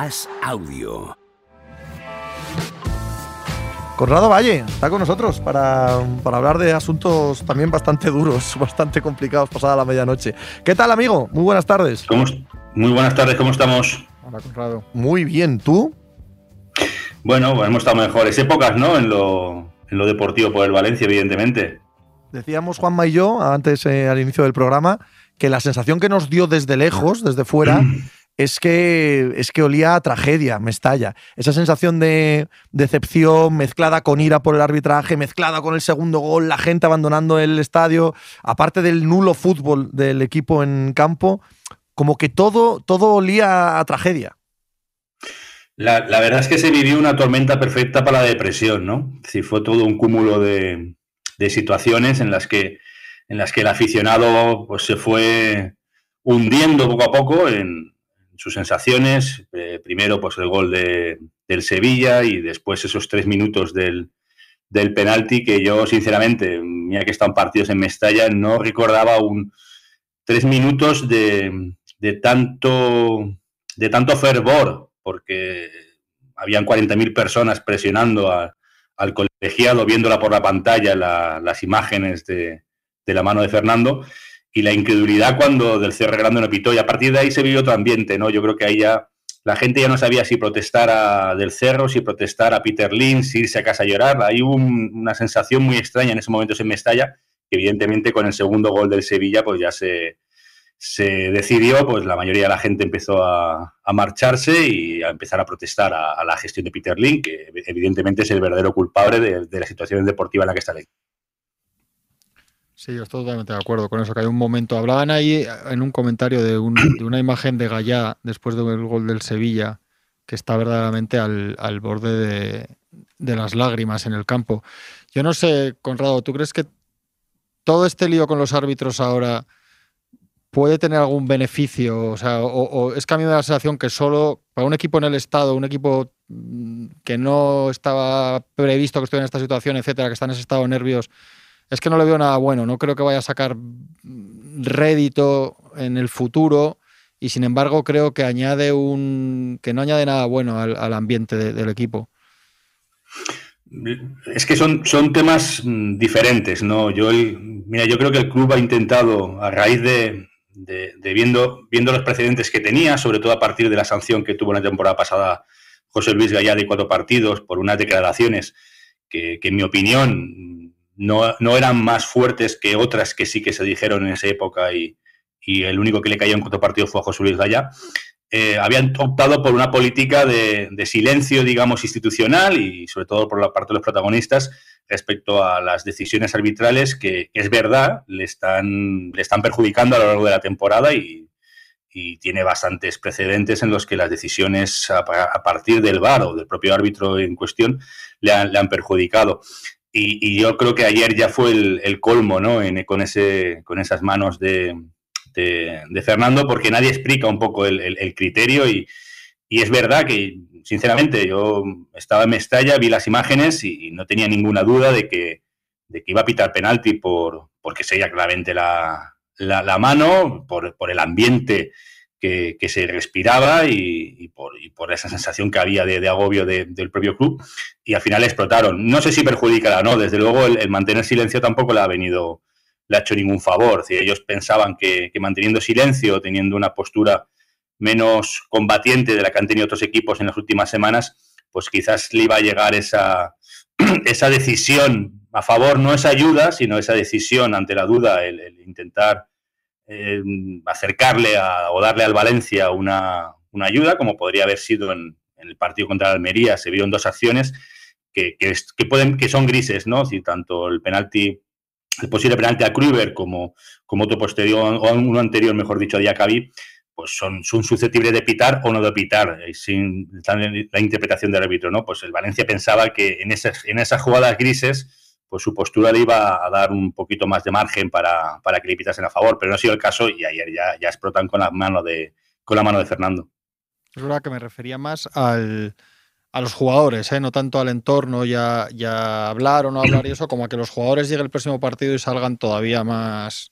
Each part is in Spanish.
As Audio. Conrado Valle está con nosotros para, para, hablar de asuntos también bastante duros, bastante complicados pasada la medianoche. ¿Qué tal, amigo? Muy buenas tardes. ¿Cómo, muy buenas tardes, ¿cómo estamos? Hola, Conrado. Muy bien, ¿tú? Bueno, hemos estado mejores épocas, ¿no? En lo, en lo deportivo por el Valencia, evidentemente. Decíamos Juanma y yo, antes eh, al inicio del programa, que la sensación que nos dio desde lejos, desde fuera, es que, es que olía a tragedia, me estalla. Esa sensación de decepción mezclada con ira por el arbitraje, mezclada con el segundo gol, la gente abandonando el estadio, aparte del nulo fútbol del equipo en campo, como que todo, todo olía a tragedia. La, verdad es que se vivió una tormenta perfecta para la depresión, ¿no? Si fue todo un cúmulo de, de situaciones en las que en las que el aficionado pues, se fue hundiendo poco a poco en, sus sensaciones. Eh, primero, pues el gol de, del Sevilla y después esos tres minutos del, del penalti que yo, sinceramente, mira que están partidos en Mestalla, no recordaba un tres minutos de, de tanto de tanto fervor, porque habían 40.000 personas presionando al colegiado, viéndola por la pantalla, las imágenes de, de la mano de Fernando y la incredulidad cuando del cierre grande no pitó y a partir de ahí se vivió otro ambiente, ¿no? Yo creo que ahí ya la gente ya no sabía si protestar a Del Cerro, si protestar a Peter Lynn, si irse a casa a llorar. Ahí hubo una sensación muy extraña en ese momento en Mestalla, que evidentemente con el segundo gol del Sevilla pues ya se, se decidió, pues la mayoría de la gente empezó a, marcharse y a empezar a protestar a, la gestión de Peter Lynn, que evidentemente es el verdadero culpable de, de la situación deportiva en la que está el Sí, yo estoy totalmente de acuerdo con eso, que hay un momento, hablaban ahí en un comentario de, una imagen de Gallá después del gol del Sevilla, que está verdaderamente al, borde de, las lágrimas en el campo. Yo no sé, Conrado, ¿tú crees que todo este lío con los árbitros ahora puede tener algún beneficio? O sea, o, es que a mí me da la sensación que solo para un equipo en el Estado, un equipo mm, que no estaba previsto que estuviera en esta situación, etcétera, que está en ese estado de nervios, es que no le veo nada bueno. No creo que vaya a sacar rédito en el futuro y sin embargo creo que añade un que no añade nada bueno al, ambiente del equipo. Es que son, son temas mm, diferentes, ¿no? Yo, mira, yo creo que el club ha intentado, a raíz de, viendo, viendo los precedentes que tenía, sobre todo a partir de la sanción que tuvo en la temporada pasada José Luis Gallá de cuatro partidos por unas declaraciones que, que en mi opinión, no, eran más fuertes que otras que sí que se dijeron en esa época y, el único que le cayó en partido fue a José Luis Gaya, eh, habían optado por una política de, silencio, digamos, institucional y sobre todo por la parte de los protagonistas respecto a las decisiones arbitrales que, es verdad, le están, le están perjudicando a lo largo de la temporada y, tiene bastantes precedentes en los que las decisiones a, partir del VAR o del propio árbitro en cuestión le han, le han perjudicado. Y, yo creo que ayer ya fue el, colmo, ¿no? con, ese, con esas manos de, de, Fernando, porque nadie explica un poco el, criterio y, y, es verdad que, sinceramente, yo estaba en Mestalla, vi las imágenes y, no tenía ninguna duda de que, de que iba a pitar penalti por, porque sería claramente la, la, la mano, por, por el ambiente que, se respiraba y, por, esa sensación que había de, agobio del propio club y al final explotaron. No sé si perjudicará o no, desde luego el, mantener silencio tampoco le ha venido, le ha hecho ningún favor. Si ellos pensaban que, manteniendo silencio, teniendo una postura menos combatiente de la que han tenido otros equipos en las últimas semanas, pues quizás le iba a llegar esa, esa decisión a favor, no esa ayuda, sino esa decisión ante la duda, el intentar eh, acercarle o darle al Valencia una, ayuda, como podría haber sido en, el partido contra Almería. Se vieron dos acciones que, que, pueden, que son grises, ¿no? Si tanto el penalti, el posible penalti a Kruber como, como otro posterior, o uno anterior, mejor dicho, a Diacabi, pues son, son susceptibles de pitar o no de pitar, eh, sin la interpretación del árbitro, ¿no? Pues el Valencia pensaba que en esas, en esas jugadas grises pues su postura le iba a dar un poquito más de margen para, que le pitasen a favor, pero no ha sido el caso y ayer ya, ya explotan con la mano de, con la mano de Fernando. Es verdad que me refería más al, a los jugadores, ¿eh? no tanto al entorno ya, ya hablar o no hablar y eso, como a que los jugadores lleguen el próximo partido y salgan todavía más,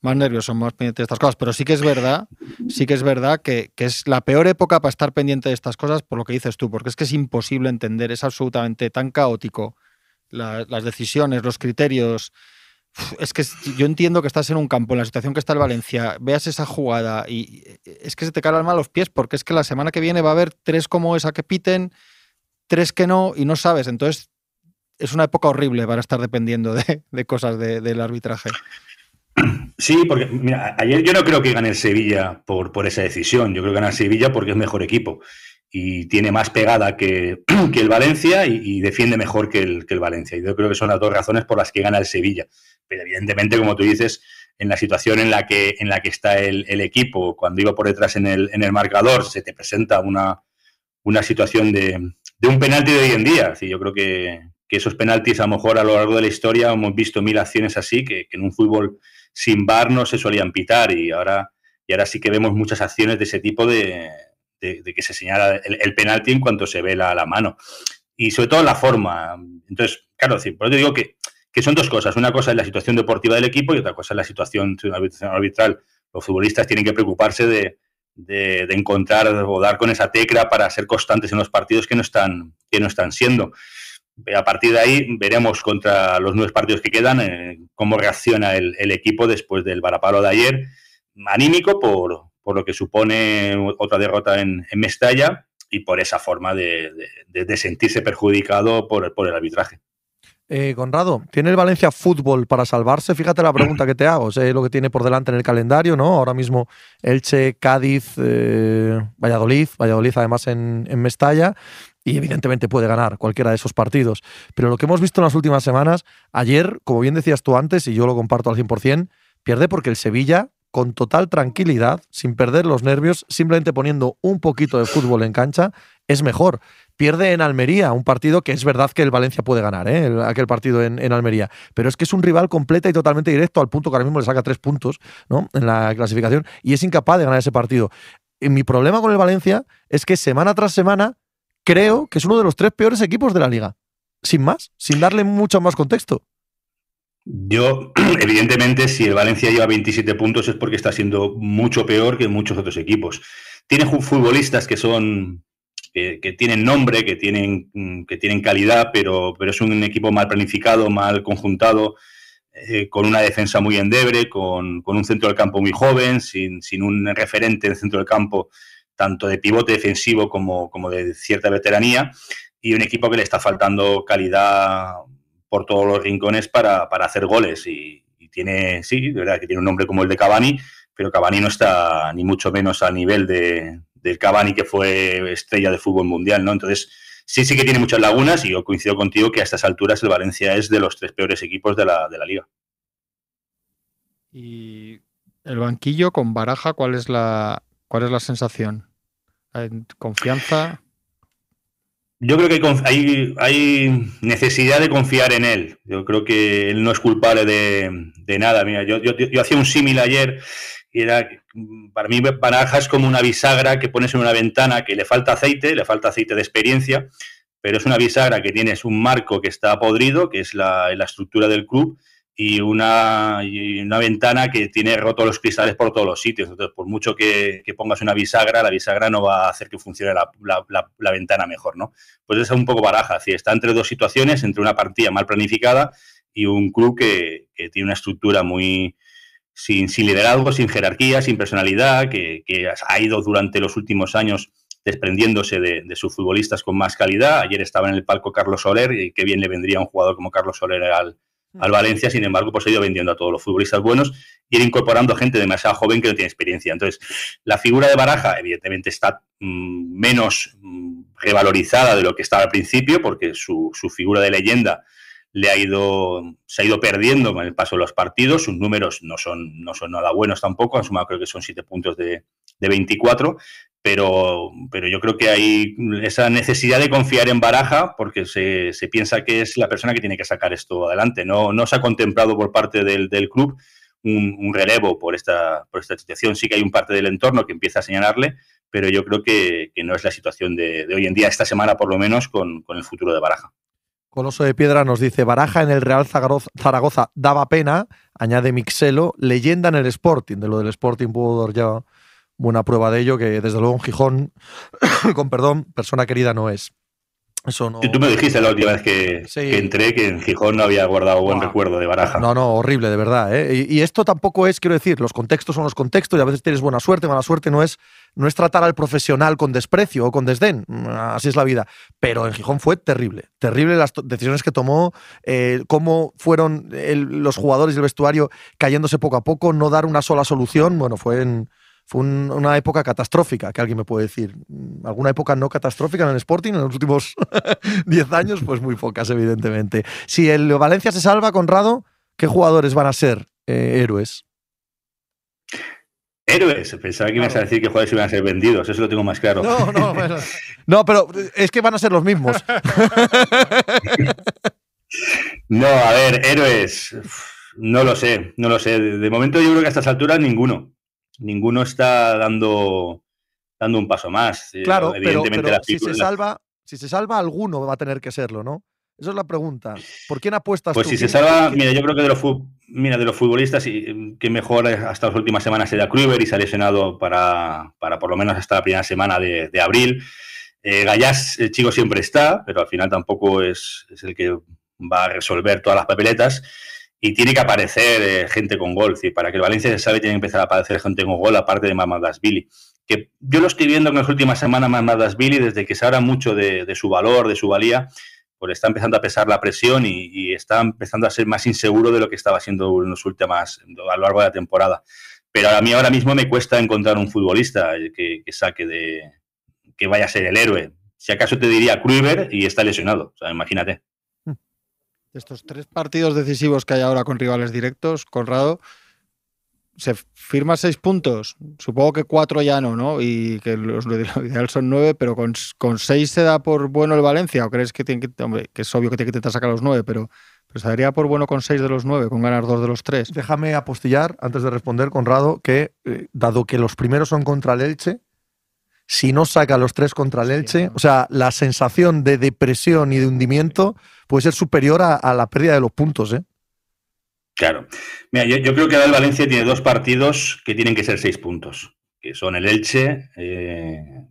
más nervioso, más pendiente de estas cosas. Pero sí que es verdad, sí que es verdad que, es la peor época para estar pendiente de estas cosas por lo que dices tú, porque es que es imposible entender, es absolutamente tan caótico las decisiones, los criterios. Es que yo entiendo que estás en un campo, en la situación que está el Valencia, veas esa jugada y es que se te cae el alma los pies porque es que la semana que viene va a haber tres como esa que piten, tres que no y no sabes. Entonces es una época horrible para estar dependiendo de, cosas del arbitraje. Sí, porque ayer yo no creo que gane el Sevilla por, por esa decisión. Yo creo que gana el Sevilla porque es mejor equipo y tiene más pegada que, el Valencia y, defiende mejor que el, que el Valencia. Y yo creo que son las dos razones por las que gana el Sevilla. Pero evidentemente, como tú dices, en la situación en la que, en la que está el, equipo, cuando iba por detrás en el, en el marcador, se te presenta una, una situación de, de un penalti de hoy en día. yo creo que, esos penaltis, a lo mejor a lo largo de la historia, hemos visto mil acciones así, que, en un fútbol sin bar no se solían pitar y ahora, y ahora sí que vemos muchas acciones de ese tipo de, que se señala el, penalti en cuanto se ve la, mano. Y sobre todo la forma. Entonces, claro, por eso digo que, que son dos cosas. Una cosa es la situación deportiva del equipo y otra cosa es la situación arbitral. Los futbolistas tienen que preocuparse de, de, encontrar o dar con esa tecla para ser constantes en los partidos que no están, que no están siendo. A partir de ahí veremos contra los nueve partidos que quedan eh, cómo reacciona el, equipo después del varapalo de ayer, anímico por, por lo que supone otra derrota en, Mestalla y por esa forma de, de, sentirse perjudicado por, por el arbitraje. Eh, Conrado, ¿tiene el Valencia fútbol para salvarse? Fíjate la pregunta que te hago. Sé lo que tiene por delante en el calendario, ¿no? Ahora mismo Elche, Cádiz, eh, Valladolid, Valladolid además en, Mestalla. Y evidentemente puede ganar cualquiera de esos partidos. Pero lo que hemos visto en las últimas semanas, ayer, como bien decías tú antes, y yo lo comparto al 100%, pierde porque el Sevilla, con total tranquilidad, sin perder los nervios, simplemente poniendo un poquito de fútbol en cancha, es mejor pierde en Almería, un partido que es verdad que el Valencia puede ganar, ¿eh? aquel partido en, Almería, pero es que es un rival completa y totalmente directo al punto que ahora mismo le saca tres puntos ¿no? en la clasificación y es incapaz de ganar ese partido. Y mi problema con el Valencia es que semana tras semana creo que es uno de los tres peores equipos de la liga, sin más, sin darle mucho más contexto. Yo, evidentemente, si el Valencia lleva 27 puntos es porque está siendo mucho peor que muchos otros equipos. Tiene futbolistas que son que, tienen nombre, que tienen, mm, que tienen calidad, pero, pero es un equipo mal planificado, mal conjuntado, eh, con una defensa muy endeble, con, con, un centro del campo muy joven, sin, sin un referente en el centro del campo, tanto de pivote defensivo como, como de cierta veteranía, y un equipo que le está faltando calidad por todos los rincones para, para hacer goles. Y, tiene, sí, de verdad que tiene un nombre como el de Cavani, pero Cavani no está ni mucho menos a nivel de, del Cavani que fue estrella de fútbol mundial, ¿no? Entonces, sí, sí que tiene muchas lagunas y yo coincido contigo que a estas alturas el Valencia es de los tres peores equipos de la, de la liga. Y el banquillo con Baraja, ¿cuál es la, cuál es la sensación? ¿Confianza? Yo creo que hay, hay, necesidad de confiar en él. Yo creo que él no es culpable de, nada. Mira, yo, yo, hacía un símil ayer y era, para mí Baraja es como una bisagra que pones en una ventana que le falta aceite, le falta aceite de experiencia, pero es una bisagra que tienes un marco que está podrido, que es la estructura del club, y una, una, ventana que tiene rotos los cristales por todos los sitios. Entonces, por mucho que, que pongas una bisagra, la bisagra no va a hacer que funcione la, la, la ventana mejor, ¿no? Pues es un poco baraja, ¿sí? está entre dos situaciones, entre una partida mal planificada y un club que, que tiene una estructura muy, sin, liderazgo, sin jerarquía, sin personalidad, que, ha ido durante los últimos años desprendiéndose de, sus futbolistas con más calidad. Ayer estaba en el palco Carlos Soler y qué bien le vendría un jugador como Carlos Soler al, al Valencia. Sin embargo, pues ha ido vendiendo a todos los futbolistas buenos y ir incorporando gente demasiado joven que no tiene experiencia. Entonces, la figura de Baraja, evidentemente, está mm, menos mm, revalorizada de lo que estaba al principio, porque su, su figura de leyenda le ha ido, se ha ido perdiendo con el paso de los partidos. Sus números no son, no son nada buenos tampoco. Han sumado creo que son siete puntos de, de 24. Pero, pero yo creo que hay esa necesidad de confiar en Baraja porque se, se piensa que es la persona que tiene que sacar esto adelante. No, no se ha contemplado por parte del, del club un, un, relevo por esta, por esta situación. Sí que hay un parte del entorno que empieza a señalarle, pero yo creo que, que no es la situación de, de, hoy en día, esta semana por lo menos, con, con el futuro de Baraja. Coloso de Piedra nos dice, Baraja en el Real Zaragoza daba pena, añade Mixelo, leyenda en el Sporting, de lo del Sporting dar ya buena prueba de ello, que desde luego en Gijón, con perdón, persona querida no es. Eso no... Tú me dijiste la última vez que, entré que en Gijón no había guardado buen recuerdo de Baraja. No, no, horrible, de verdad. ¿eh? Y, esto tampoco es, quiero decir, los contextos son los contextos y a veces tienes buena suerte, mala suerte no es, no es tratar al profesional con desprecio o con desdén. Así es la vida. Pero en Gijón fue terrible. Terrible las decisiones que tomó, eh, cómo fueron los jugadores y el vestuario cayéndose poco a poco, no dar una sola solución. Bueno, fue en fue una época catastrófica, que alguien me puede decir. ¿Alguna época no catastrófica en el Sporting en los últimos 10 años? Pues muy pocas, evidentemente. Si el Valencia se salva, Conrado, ¿qué jugadores van a ser eh, héroes? Héroes, pensaba que ibas a decir que jugadores iban a ser vendidos, eso lo tengo más claro. No, no, no, pero es que van a ser los mismos. no, a ver, héroes, no lo sé, no lo sé. De momento yo creo que a estas alturas ninguno ninguno está dando, dando un paso más. Claro, Evidentemente, pero, si, se salva, si se salva, alguno va a tener que serlo, ¿no? Esa es la pregunta. ¿Por quién apuestas pues si se salva, mira, yo creo que de los, mira, de los futbolistas, que mejor hasta las últimas semanas era Kruber y se ha lesionado para, para por lo menos hasta la primera semana de, abril. Eh, Gallas, el chico siempre está, pero al final tampoco es, es el que va a resolver todas las papeletas y tiene que aparecer eh, gente con gol. para que el Valencia se sabe, tiene que empezar a aparecer gente con gol, aparte de Billy. Que yo lo estoy viendo en las últimas semanas, Billy, desde que se habla mucho de, su valor, de su valía, pues está empezando a pesar la presión y, está empezando a ser más inseguro de lo que estaba siendo en los últimos, a lo largo de la temporada. Pero a mí ahora mismo me cuesta encontrar un futbolista que, saque de. que vaya a ser el héroe. Si acaso te diría Kruiver y está lesionado. O sea, imagínate estos tres partidos decisivos que hay ahora con rivales directos, Conrado, se firma seis puntos. Supongo que cuatro ya no, ¿no? Y que los lo ideal son nueve, pero con, seis se da por bueno el Valencia. ¿O crees que tiene que, que es obvio que tiene que intentar sacar los nueve, pero, pero se daría por bueno con seis de los nueve, con ganar dos de los tres? Déjame apostillar, antes de responder, Conrado, que eh, dado que los primeros son contra el Elche, si no saca los tres contra el Elche, o sea, la sensación de depresión y de hundimiento puede ser superior a, la pérdida de los puntos, ¿eh? Claro. Mira, yo, creo que el Valencia tiene dos partidos que tienen que ser seis puntos, que son el Elche, eh,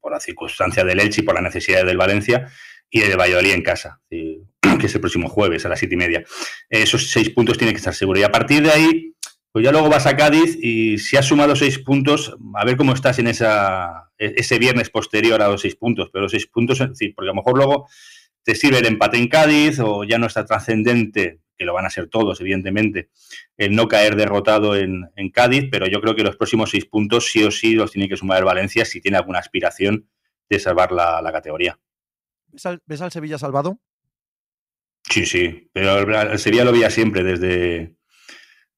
por la circunstancia del Elche y por la necesidad del Valencia, y el de Valladolid en casa, que es el próximo jueves a las siete y media. Esos seis puntos tienen que estar seguros. Y a partir de ahí, pues ya luego vas a Cádiz y si has sumado seis puntos, a ver cómo estás en esa, e, ese viernes posterior a los seis puntos. Pero los seis puntos, porque a lo mejor luego te sirve el empate en Cádiz o ya no está trascendente, que lo van a ser todos, evidentemente, el no caer derrotado en, Cádiz, pero yo creo que los próximos seis puntos sí o sí los tiene que sumar el Valencia si tiene alguna aspiración de salvar la, categoría. ¿Ves al, Sevilla salvado? Sí, sí, pero el Sevilla lo veía siempre desde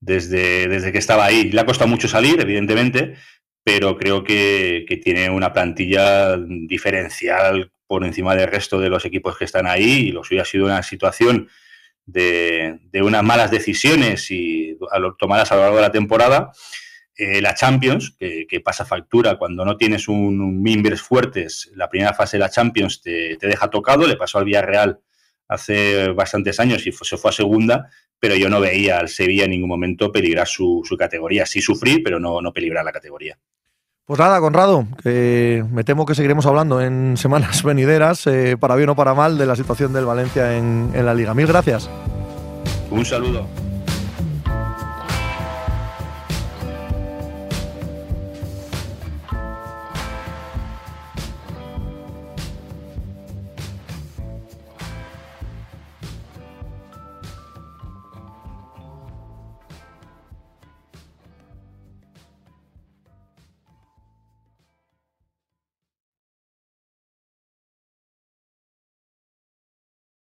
desde, desde que estaba ahí. Le ha costado mucho salir, evidentemente, pero creo que, tiene una plantilla diferencial por encima del resto de los equipos que están ahí y lo suyo ha sido una situación de, unas malas decisiones y tomadas a lo largo de la temporada. Eh, la Champions, que, pasa factura cuando no tienes un, un mimbres fuertes, la primera fase de la Champions te, te deja tocado, le pasó al Villarreal hace bastantes años y se fue a segunda, pero yo no veía al Sevilla en ningún momento peligrar su, categoría. Sí sufrir, pero no, no peligrar la categoría. Pues nada, Conrado, me temo que seguiremos hablando en semanas venideras, eh, para bien o para mal, de la situación del Valencia en, en la liga. Mil gracias. Un saludo.